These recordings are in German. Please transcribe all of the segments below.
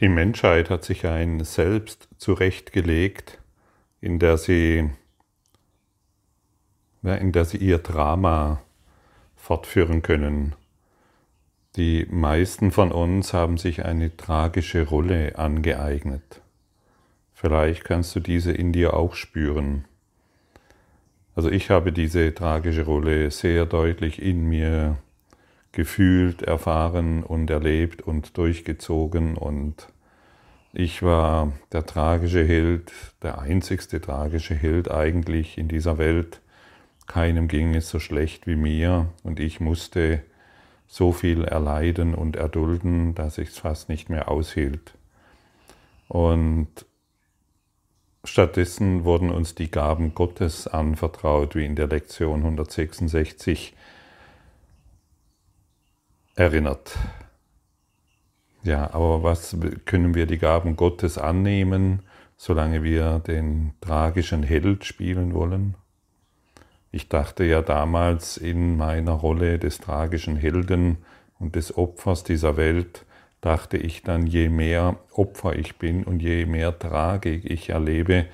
Die Menschheit hat sich ein Selbst zurechtgelegt, in der sie, ja, in der sie ihr Drama fortführen können. Die meisten von uns haben sich eine tragische Rolle angeeignet. Vielleicht kannst du diese in dir auch spüren. Also ich habe diese tragische Rolle sehr deutlich in mir gefühlt, erfahren und erlebt und durchgezogen und ich war der tragische Held, der einzigste tragische Held eigentlich in dieser Welt. Keinem ging es so schlecht wie mir und ich musste so viel erleiden und erdulden, dass ich es fast nicht mehr aushielt. Und stattdessen wurden uns die Gaben Gottes anvertraut, wie in der Lektion 166 erinnert. Ja, aber was können wir die Gaben Gottes annehmen, solange wir den tragischen Held spielen wollen? Ich dachte ja damals in meiner Rolle des tragischen Helden und des Opfers dieser Welt, dachte ich dann, je mehr Opfer ich bin und je mehr Tragik ich erlebe,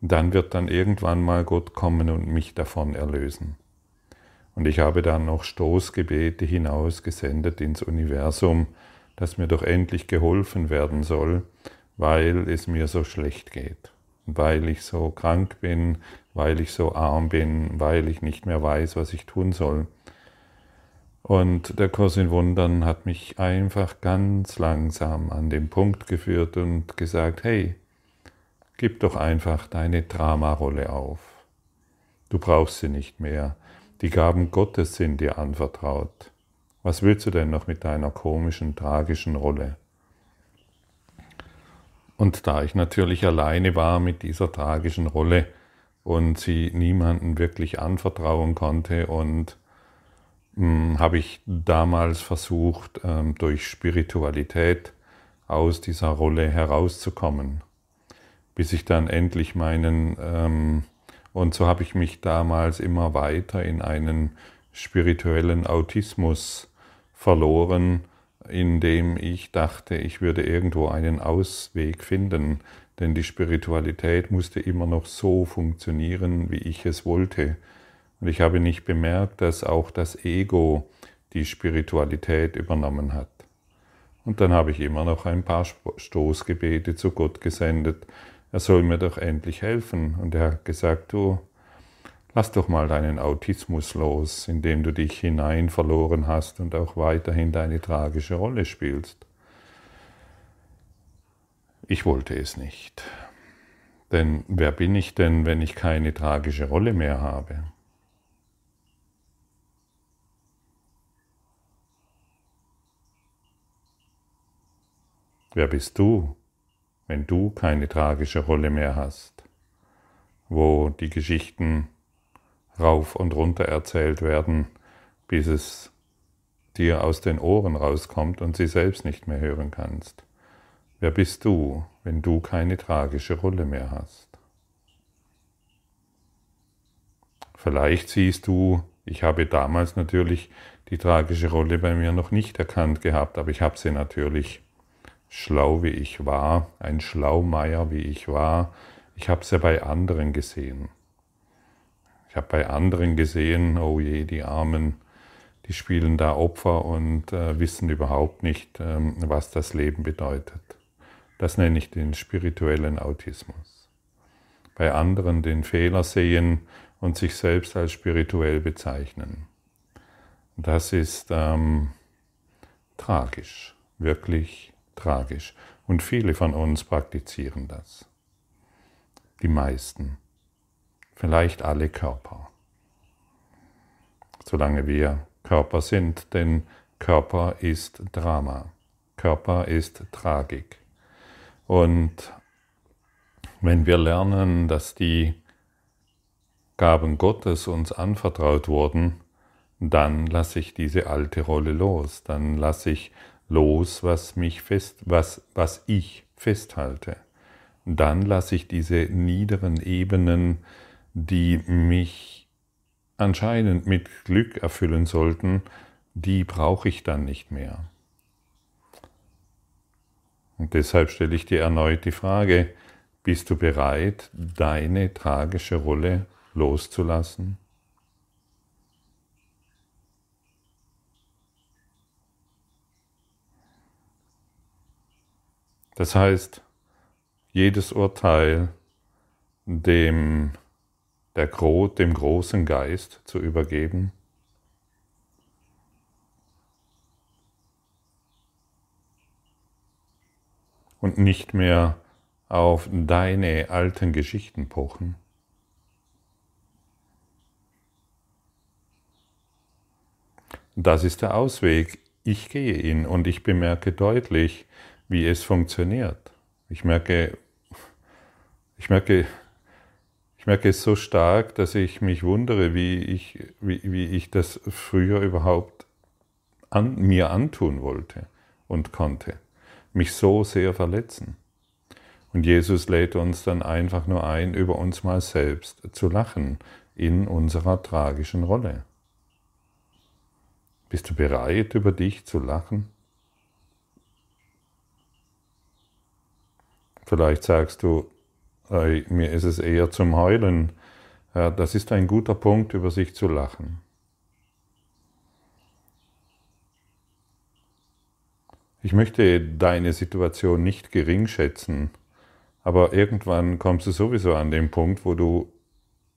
dann wird dann irgendwann mal Gott kommen und mich davon erlösen. Und ich habe dann noch Stoßgebete hinausgesendet ins Universum, dass mir doch endlich geholfen werden soll, weil es mir so schlecht geht, weil ich so krank bin, weil ich so arm bin, weil ich nicht mehr weiß, was ich tun soll. Und der Kurs in Wundern hat mich einfach ganz langsam an den Punkt geführt und gesagt, hey, gib doch einfach deine Dramarolle auf. Du brauchst sie nicht mehr. Die Gaben Gottes sind dir anvertraut. Was willst du denn noch mit deiner komischen, tragischen Rolle? Und da ich natürlich alleine war mit dieser tragischen Rolle und sie niemanden wirklich anvertrauen konnte und hm, habe ich damals versucht, ähm, durch Spiritualität aus dieser Rolle herauszukommen, bis ich dann endlich meinen ähm, und so habe ich mich damals immer weiter in einen spirituellen Autismus verloren, in dem ich dachte, ich würde irgendwo einen Ausweg finden, denn die Spiritualität musste immer noch so funktionieren, wie ich es wollte. Und ich habe nicht bemerkt, dass auch das Ego die Spiritualität übernommen hat. Und dann habe ich immer noch ein paar Stoßgebete zu Gott gesendet er soll mir doch endlich helfen. Und er hat gesagt, du, lass doch mal deinen Autismus los, indem du dich hinein verloren hast und auch weiterhin deine tragische Rolle spielst. Ich wollte es nicht. Denn wer bin ich denn, wenn ich keine tragische Rolle mehr habe? Wer bist du, wenn du keine tragische Rolle mehr hast, wo die Geschichten rauf und runter erzählt werden, bis es dir aus den Ohren rauskommt und sie selbst nicht mehr hören kannst. Wer bist du, wenn du keine tragische Rolle mehr hast? Vielleicht siehst du, ich habe damals natürlich die tragische Rolle bei mir noch nicht erkannt gehabt, aber ich habe sie natürlich schlau wie ich war, ein Schlaumeier wie ich war, ich habe es ja bei anderen gesehen. Ich habe bei anderen gesehen, oh je, die Armen, die spielen da Opfer und äh, wissen überhaupt nicht, ähm, was das Leben bedeutet. Das nenne ich den spirituellen Autismus. Bei anderen den Fehler sehen und sich selbst als spirituell bezeichnen. Das ist ähm, tragisch, wirklich tragisch. Und viele von uns praktizieren das. Die meisten. Vielleicht alle Körper. Solange wir Körper sind, denn Körper ist Drama. Körper ist Tragik. Und wenn wir lernen, dass die Gaben Gottes uns anvertraut wurden, dann lasse ich diese alte Rolle los, dann lasse ich los, was mich fest, was, was ich festhalte. Dann lasse ich diese niederen Ebenen, die mich anscheinend mit Glück erfüllen sollten, die brauche ich dann nicht mehr. Und deshalb stelle ich dir erneut die Frage, bist du bereit, deine tragische Rolle loszulassen? Das heißt, jedes Urteil dem, der, dem großen Geist zu übergeben, und nicht mehr auf deine alten Geschichten pochen. Das ist der Ausweg. Ich gehe ihn und ich bemerke deutlich, wie es funktioniert. Ich merke, ich merke, ich merke es so stark, dass ich mich wundere, wie ich, wie, wie ich das früher überhaupt an, mir antun wollte und konnte. Mich so sehr verletzen. Und Jesus lädt uns dann einfach nur ein, über uns mal selbst zu lachen in unserer tragischen Rolle. Bist du bereit, über dich zu lachen? Vielleicht sagst du, hey, mir ist es eher zum Heulen. Ja, das ist ein guter Punkt, über sich zu lachen. Ich möchte deine Situation nicht gering schätzen, aber irgendwann kommst du sowieso an den Punkt, wo du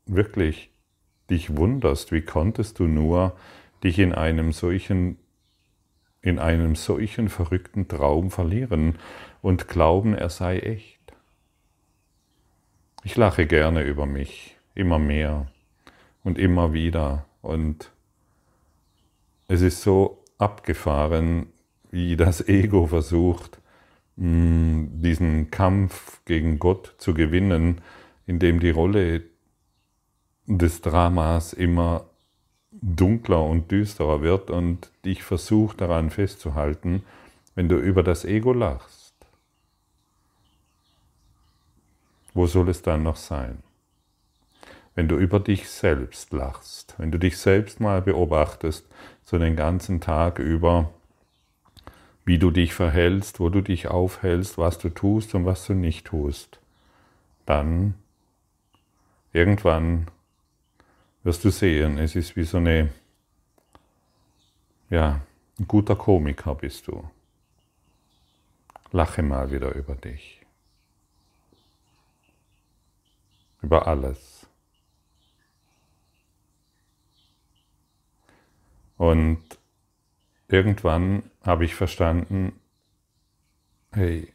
wirklich dich wunderst, wie konntest du nur dich in einem solchen in einem solchen verrückten Traum verlieren und glauben, er sei echt. Ich lache gerne über mich, immer mehr und immer wieder. Und es ist so abgefahren, wie das Ego versucht, mm, diesen Kampf gegen Gott zu gewinnen, indem die Rolle des Dramas immer dunkler und düsterer wird und dich versucht daran festzuhalten, wenn du über das Ego lachst. Wo soll es dann noch sein? Wenn du über dich selbst lachst, wenn du dich selbst mal beobachtest, so den ganzen Tag über, wie du dich verhältst, wo du dich aufhältst, was du tust und was du nicht tust, dann irgendwann wirst du sehen, es ist wie so eine, ja, ein guter Komiker bist du. Lache mal wieder über dich. Über alles. Und irgendwann habe ich verstanden, hey,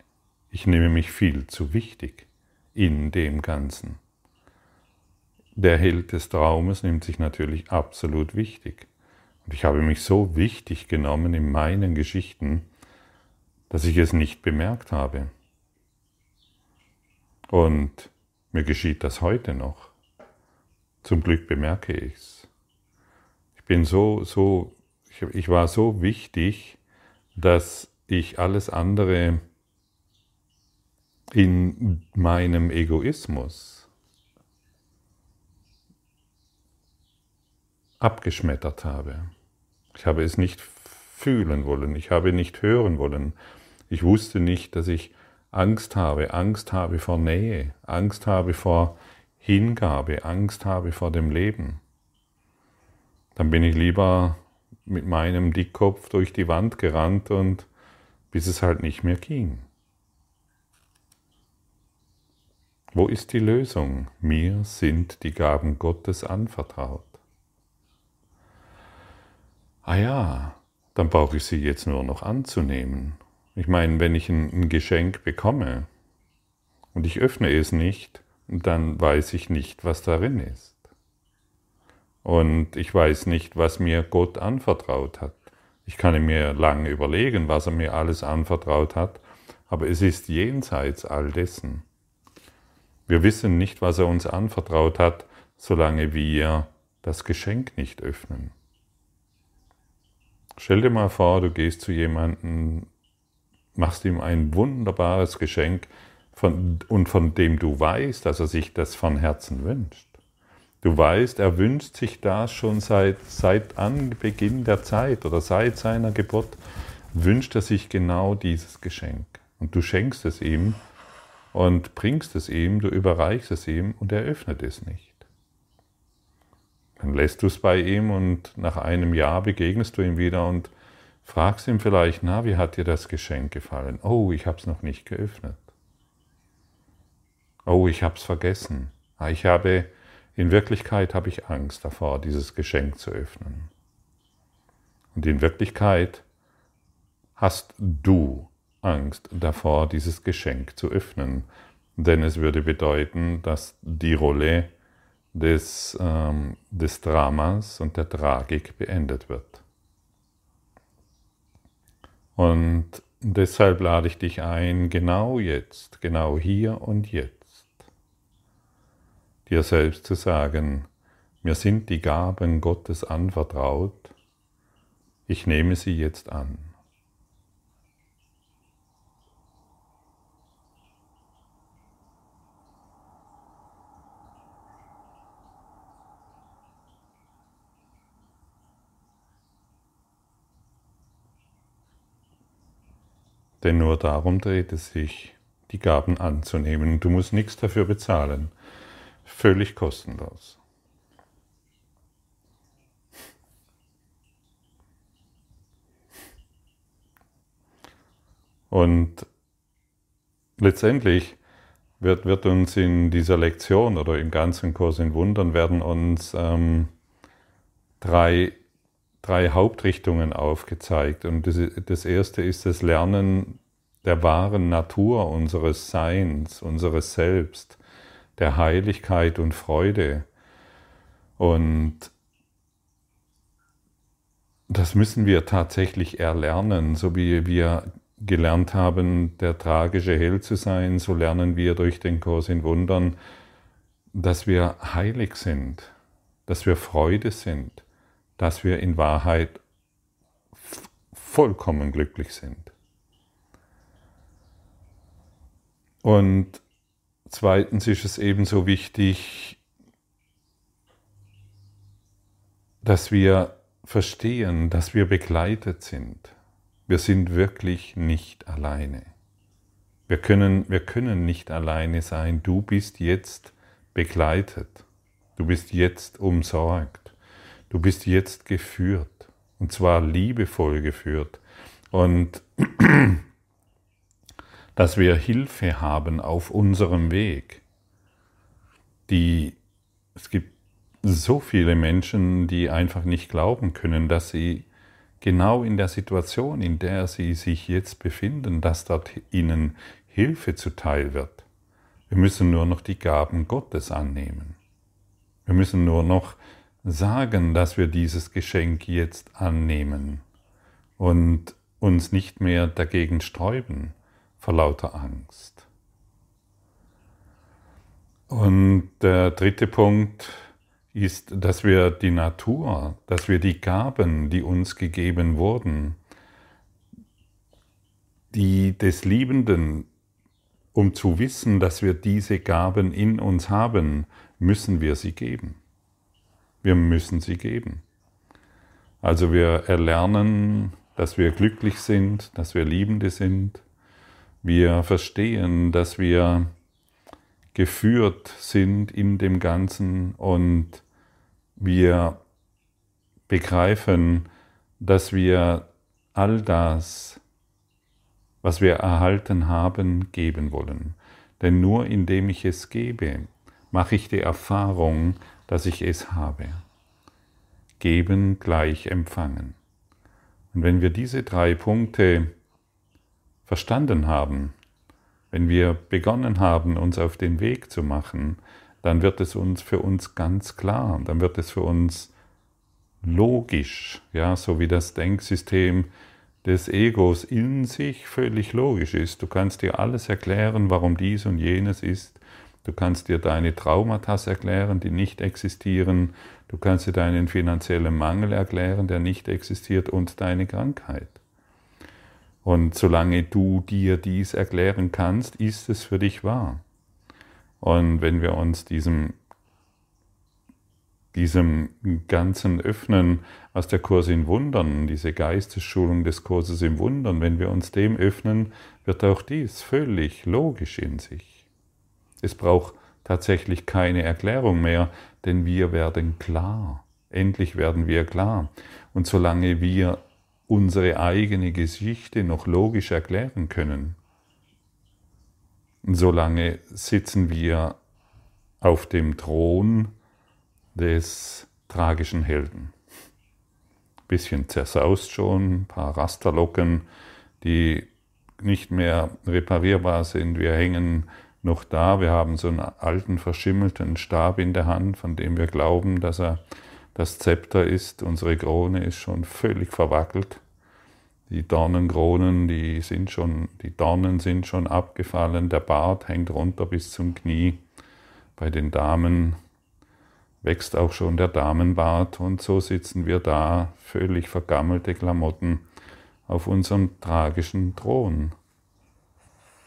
ich nehme mich viel zu wichtig in dem Ganzen. Der Held des Traumes nimmt sich natürlich absolut wichtig. Und ich habe mich so wichtig genommen in meinen Geschichten, dass ich es nicht bemerkt habe. Und mir geschieht das heute noch. Zum Glück bemerke ich es. Ich bin so, so, ich, ich war so wichtig, dass ich alles andere in meinem Egoismus abgeschmettert habe. Ich habe es nicht fühlen wollen, ich habe nicht hören wollen. Ich wusste nicht, dass ich Angst habe, Angst habe vor Nähe, Angst habe vor Hingabe, Angst habe vor dem Leben. Dann bin ich lieber mit meinem Dickkopf durch die Wand gerannt und bis es halt nicht mehr ging. Wo ist die Lösung? Mir sind die Gaben Gottes anvertraut. Ah ja, dann brauche ich sie jetzt nur noch anzunehmen. Ich meine, wenn ich ein, ein Geschenk bekomme und ich öffne es nicht, dann weiß ich nicht, was darin ist. Und ich weiß nicht, was mir Gott anvertraut hat. Ich kann mir lange überlegen, was er mir alles anvertraut hat, aber es ist jenseits all dessen. Wir wissen nicht, was er uns anvertraut hat, solange wir das Geschenk nicht öffnen. Stell dir mal vor, du gehst zu jemandem, machst ihm ein wunderbares Geschenk von, und von dem du weißt, dass er sich das von Herzen wünscht. Du weißt, er wünscht sich das schon seit, seit Anbeginn der Zeit oder seit seiner Geburt, wünscht er sich genau dieses Geschenk. Und du schenkst es ihm und bringst es ihm, du überreichst es ihm und er öffnet es nicht. Dann lässt du es bei ihm und nach einem Jahr begegnest du ihm wieder und fragst ihn vielleicht, na, wie hat dir das Geschenk gefallen? Oh, ich habe es noch nicht geöffnet. Oh, ich habe es vergessen. Ah, ich habe, in Wirklichkeit habe ich Angst davor, dieses Geschenk zu öffnen. Und in Wirklichkeit hast du Angst davor, dieses Geschenk zu öffnen, denn es würde bedeuten, dass die Rolle des, ähm, des Dramas und der Tragik beendet wird. Und deshalb lade ich dich ein, genau jetzt, genau hier und jetzt, dir selbst zu sagen, mir sind die Gaben Gottes anvertraut, ich nehme sie jetzt an. Denn nur darum dreht es sich, die Gaben anzunehmen. Du musst nichts dafür bezahlen. Völlig kostenlos. Und letztendlich wird, wird uns in dieser Lektion oder im ganzen Kurs in Wundern werden uns ähm, drei drei Hauptrichtungen aufgezeigt. Und das, das erste ist das Lernen der wahren Natur unseres Seins, unseres Selbst, der Heiligkeit und Freude. Und das müssen wir tatsächlich erlernen, so wie wir gelernt haben, der tragische Held zu sein, so lernen wir durch den Kurs in Wundern, dass wir heilig sind, dass wir Freude sind, dass wir in Wahrheit vollkommen glücklich sind. Und zweitens ist es ebenso wichtig, dass wir verstehen, dass wir begleitet sind. Wir sind wirklich nicht alleine. Wir können, wir können nicht alleine sein. Du bist jetzt begleitet. Du bist jetzt umsorgt. Du bist jetzt geführt und zwar liebevoll geführt und dass wir Hilfe haben auf unserem Weg. Die, es gibt so viele Menschen, die einfach nicht glauben können, dass sie genau in der Situation, in der sie sich jetzt befinden, dass dort ihnen Hilfe zuteil wird. Wir müssen nur noch die Gaben Gottes annehmen. Wir müssen nur noch sagen, dass wir dieses Geschenk jetzt annehmen und uns nicht mehr dagegen sträuben vor lauter Angst. Und der dritte Punkt ist, dass wir die Natur, dass wir die Gaben, die uns gegeben wurden, die des Liebenden, um zu wissen, dass wir diese Gaben in uns haben, müssen wir sie geben. Wir müssen sie geben. Also wir erlernen, dass wir glücklich sind, dass wir Liebende sind. Wir verstehen, dass wir geführt sind in dem Ganzen und wir begreifen, dass wir all das, was wir erhalten haben, geben wollen. Denn nur indem ich es gebe, mache ich die Erfahrung, dass ich es habe. Geben gleich empfangen. Und wenn wir diese drei Punkte verstanden haben, wenn wir begonnen haben, uns auf den Weg zu machen, dann wird es uns für uns ganz klar, dann wird es für uns logisch, ja, so wie das Denksystem des Egos in sich völlig logisch ist. Du kannst dir alles erklären, warum dies und jenes ist. Du kannst dir deine Traumata erklären, die nicht existieren. Du kannst dir deinen finanziellen Mangel erklären, der nicht existiert, und deine Krankheit. Und solange du dir dies erklären kannst, ist es für dich wahr. Und wenn wir uns diesem diesem ganzen Öffnen, was der Kurs in Wundern, diese Geistesschulung des Kurses im Wundern, wenn wir uns dem öffnen, wird auch dies völlig logisch in sich. Es braucht tatsächlich keine Erklärung mehr, denn wir werden klar. Endlich werden wir klar. Und solange wir unsere eigene Geschichte noch logisch erklären können, solange sitzen wir auf dem Thron des tragischen Helden. Bisschen zersaust schon, ein paar Rasterlocken, die nicht mehr reparierbar sind. Wir hängen noch da. Wir haben so einen alten, verschimmelten Stab in der Hand, von dem wir glauben, dass er das Zepter ist. Unsere Krone ist schon völlig verwackelt. Die Dornenkronen, die sind schon, die Dornen sind schon abgefallen. Der Bart hängt runter bis zum Knie. Bei den Damen wächst auch schon der Damenbart und so sitzen wir da, völlig vergammelte Klamotten, auf unserem tragischen Thron,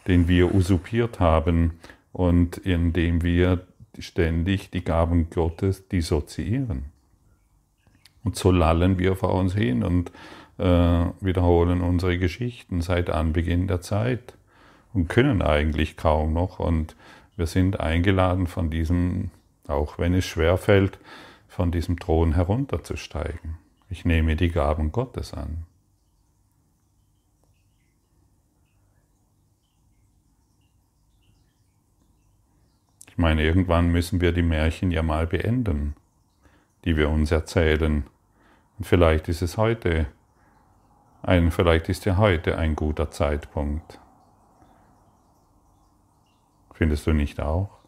den wir usurpiert haben und in dem wir ständig die Gaben Gottes dissoziieren. Und so lallen wir vor uns hin und äh, wiederholen unsere Geschichten seit Anbeginn der Zeit und können eigentlich kaum noch. Und wir sind eingeladen von diesem auch wenn es schwer fällt, von diesem Thron herunterzusteigen. Ich nehme die Gaben Gottes an. Ich meine, irgendwann müssen wir die Märchen ja mal beenden, die wir uns erzählen. Und vielleicht ist es heute ein, vielleicht ist ja heute ein guter Zeitpunkt. Findest du nicht auch?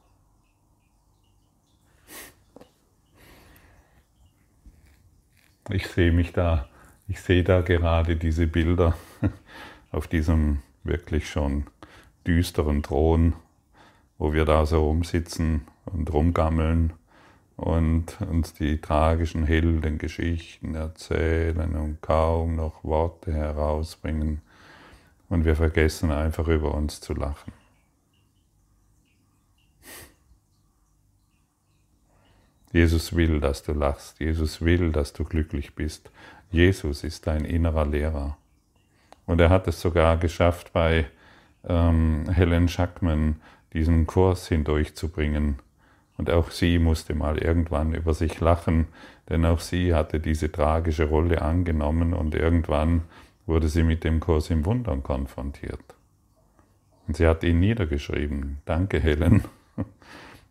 Ich sehe mich da, ich sehe da gerade diese Bilder auf diesem wirklich schon düsteren Thron, wo wir da so rumsitzen und rumgammeln und uns die tragischen Heldengeschichten erzählen und kaum noch Worte herausbringen. Und wir vergessen einfach über uns zu lachen. Jesus will, dass du lachst. Jesus will, dass du glücklich bist. Jesus ist dein innerer Lehrer. Und er hat es sogar geschafft, bei ähm, Helen Schackman diesen Kurs hindurchzubringen. Und auch sie musste mal irgendwann über sich lachen, denn auch sie hatte diese tragische Rolle angenommen und irgendwann wurde sie mit dem Kurs im Wundern konfrontiert. Und sie hat ihn niedergeschrieben. Danke, Helen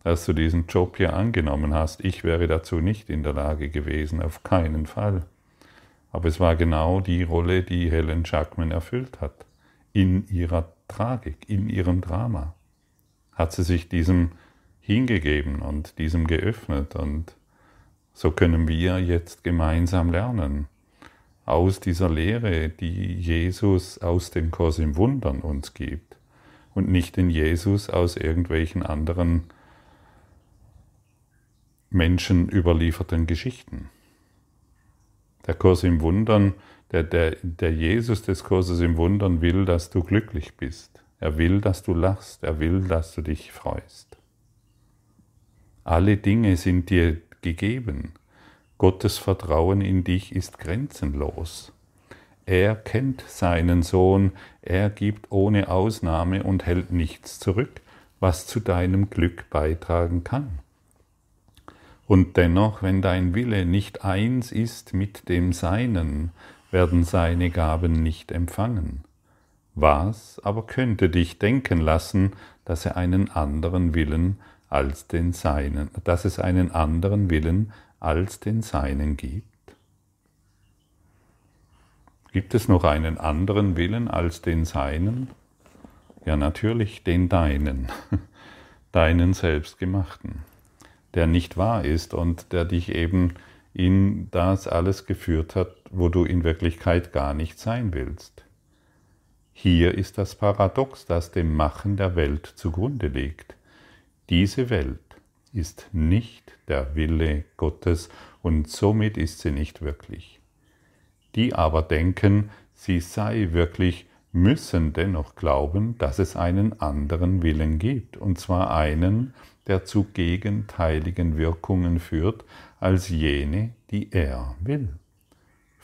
dass du diesen Job hier angenommen hast. Ich wäre dazu nicht in der Lage gewesen, auf keinen Fall. Aber es war genau die Rolle, die Helen Jackman erfüllt hat. In ihrer Tragik, in ihrem Drama hat sie sich diesem hingegeben und diesem geöffnet. Und so können wir jetzt gemeinsam lernen aus dieser Lehre, die Jesus aus dem Kurs im Wundern uns gibt und nicht den Jesus aus irgendwelchen anderen Menschen überlieferten Geschichten. Der Kurs im Wundern, der, der, der Jesus des Kurses im Wundern will, dass du glücklich bist. Er will, dass du lachst. Er will, dass du dich freust. Alle Dinge sind dir gegeben. Gottes Vertrauen in dich ist grenzenlos. Er kennt seinen Sohn, er gibt ohne Ausnahme und hält nichts zurück, was zu deinem Glück beitragen kann. Und dennoch, wenn dein Wille nicht eins ist mit dem Seinen, werden seine Gaben nicht empfangen. Was aber könnte dich denken lassen, dass er einen anderen Willen als den Seinen, dass es einen anderen Willen als den Seinen gibt? Gibt es noch einen anderen Willen als den Seinen? Ja, natürlich den deinen, deinen selbstgemachten der nicht wahr ist und der dich eben in das alles geführt hat, wo du in Wirklichkeit gar nicht sein willst. Hier ist das Paradox, das dem Machen der Welt zugrunde liegt. Diese Welt ist nicht der Wille Gottes und somit ist sie nicht wirklich. Die aber denken, sie sei wirklich, müssen dennoch glauben, dass es einen anderen Willen gibt, und zwar einen, der zu gegenteiligen Wirkungen führt, als jene, die er will.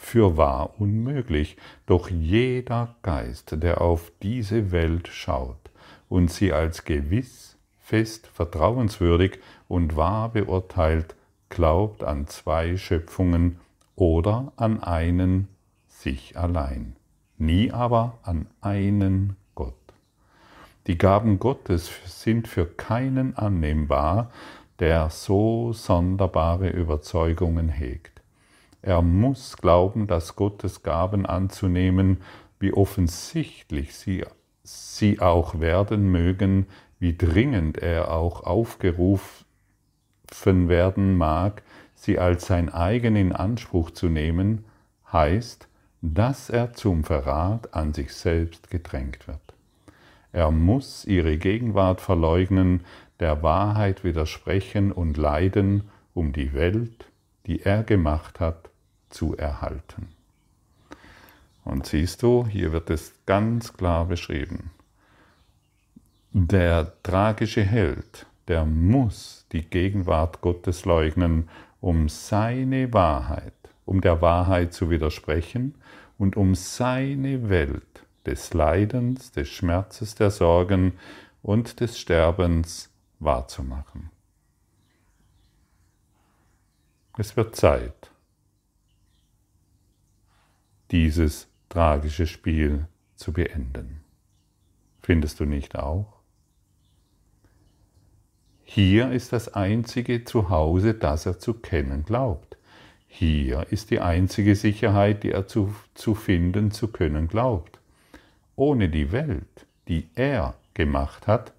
Für wahr unmöglich, doch jeder Geist, der auf diese Welt schaut und sie als gewiss, fest, vertrauenswürdig und wahr beurteilt, glaubt an zwei Schöpfungen oder an einen sich allein, nie aber an einen Gott. Die Gaben Gottes sind für keinen annehmbar, der so sonderbare Überzeugungen hegt. Er muss glauben, dass Gottes Gaben anzunehmen, wie offensichtlich sie, sie auch werden mögen, wie dringend er auch aufgerufen werden mag, sie als sein eigen in Anspruch zu nehmen, heißt, dass er zum Verrat an sich selbst gedrängt wird. Er muss ihre Gegenwart verleugnen, der Wahrheit widersprechen und leiden, um die Welt, die er gemacht hat, zu erhalten. Und siehst du, hier wird es ganz klar beschrieben. Der tragische Held, der muss die Gegenwart Gottes leugnen, um seine Wahrheit, um der Wahrheit zu widersprechen und um seine Welt des Leidens, des Schmerzes, der Sorgen und des Sterbens wahrzumachen. Es wird Zeit, dieses tragische Spiel zu beenden. Findest du nicht auch? Hier ist das einzige Zuhause, das er zu kennen glaubt. Hier ist die einzige Sicherheit, die er zu, zu finden zu können glaubt. Ohne die Welt, die er gemacht hat,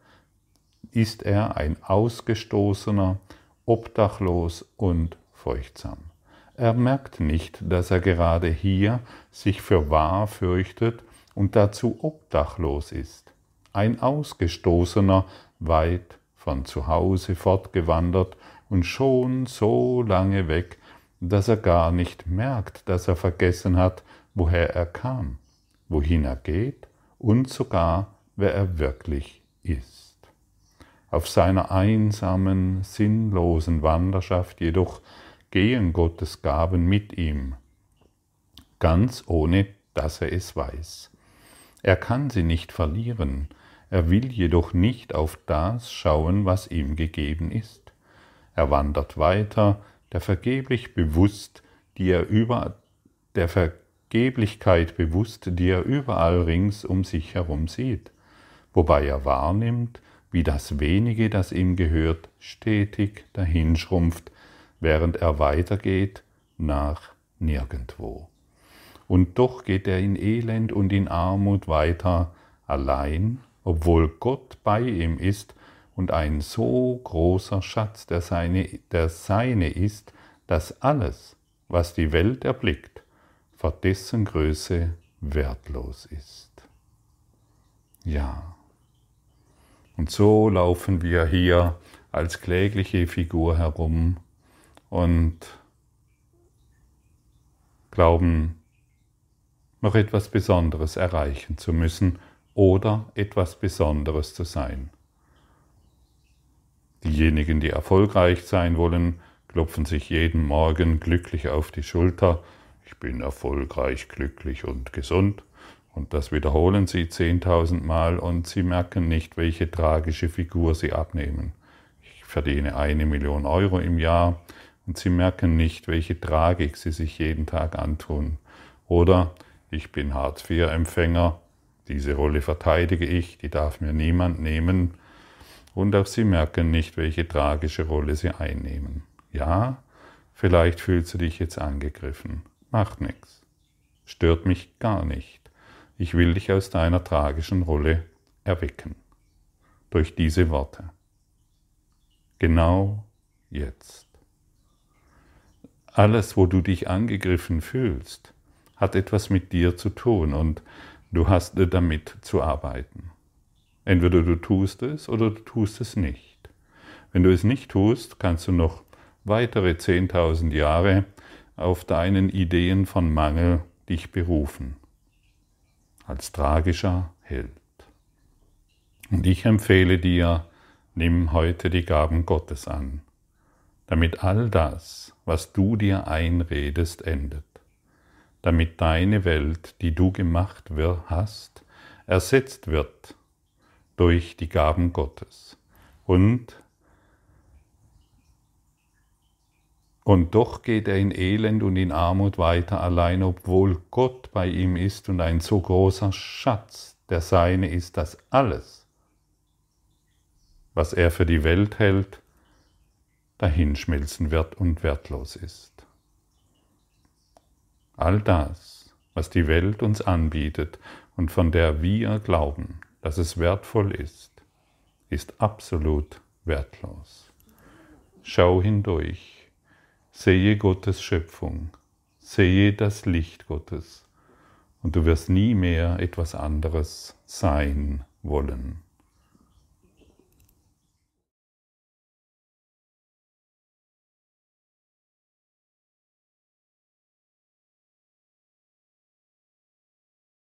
ist er ein Ausgestoßener, obdachlos und furchtsam. Er merkt nicht, dass er gerade hier sich für wahr fürchtet und dazu obdachlos ist. Ein Ausgestoßener, weit von zu Hause fortgewandert und schon so lange weg, dass er gar nicht merkt, dass er vergessen hat, woher er kam, wohin er geht und sogar, wer er wirklich ist. Auf seiner einsamen, sinnlosen Wanderschaft jedoch gehen Gottes Gaben mit ihm, ganz ohne dass er es weiß. Er kann sie nicht verlieren, er will jedoch nicht auf das schauen, was ihm gegeben ist. Er wandert weiter, der vergeblich bewusst, die er über der Vergeblichkeit bewusst, die er überall rings um sich herum sieht, wobei er wahrnimmt, wie das wenige, das ihm gehört, stetig dahinschrumpft, während er weitergeht nach nirgendwo. Und doch geht er in Elend und in Armut weiter, allein, obwohl Gott bei ihm ist und ein so großer Schatz der seine, der seine ist, dass alles, was die Welt erblickt, vor dessen Größe wertlos ist. Ja. Und so laufen wir hier als klägliche Figur herum und glauben, noch etwas Besonderes erreichen zu müssen oder etwas Besonderes zu sein. Diejenigen, die erfolgreich sein wollen, klopfen sich jeden Morgen glücklich auf die Schulter. Ich bin erfolgreich, glücklich und gesund. Und das wiederholen sie zehntausend Mal und sie merken nicht, welche tragische Figur sie abnehmen. Ich verdiene eine Million Euro im Jahr und sie merken nicht, welche Tragik sie sich jeden Tag antun. Oder ich bin Hartz-IV-Empfänger, diese Rolle verteidige ich, die darf mir niemand nehmen. Und auch sie merken nicht, welche tragische Rolle sie einnehmen. Ja, vielleicht fühlst du dich jetzt angegriffen. Macht nichts. Stört mich gar nicht. Ich will dich aus deiner tragischen Rolle erwecken. Durch diese Worte. Genau jetzt. Alles, wo du dich angegriffen fühlst, hat etwas mit dir zu tun und du hast damit zu arbeiten. Entweder du tust es oder du tust es nicht. Wenn du es nicht tust, kannst du noch weitere 10.000 Jahre auf deinen Ideen von Mangel dich berufen, als tragischer Held. Und ich empfehle dir, nimm heute die Gaben Gottes an. damit all das, was du dir einredest, endet, damit deine Welt, die du gemacht hast, ersetzt wird durch die Gaben Gottes. Und Und doch geht er in Elend und in Armut weiter allein, obwohl Gott bei ihm ist und ein so großer Schatz, der seine ist, dass alles, was er für die Welt hält, dahinschmelzen wird und wertlos ist. All das, was die Welt uns anbietet und von der wir glauben, dass es wertvoll ist, ist absolut wertlos. Schau hindurch Sehe Gottes Schöpfung, sehe das Licht Gottes und du wirst nie mehr etwas anderes sein wollen.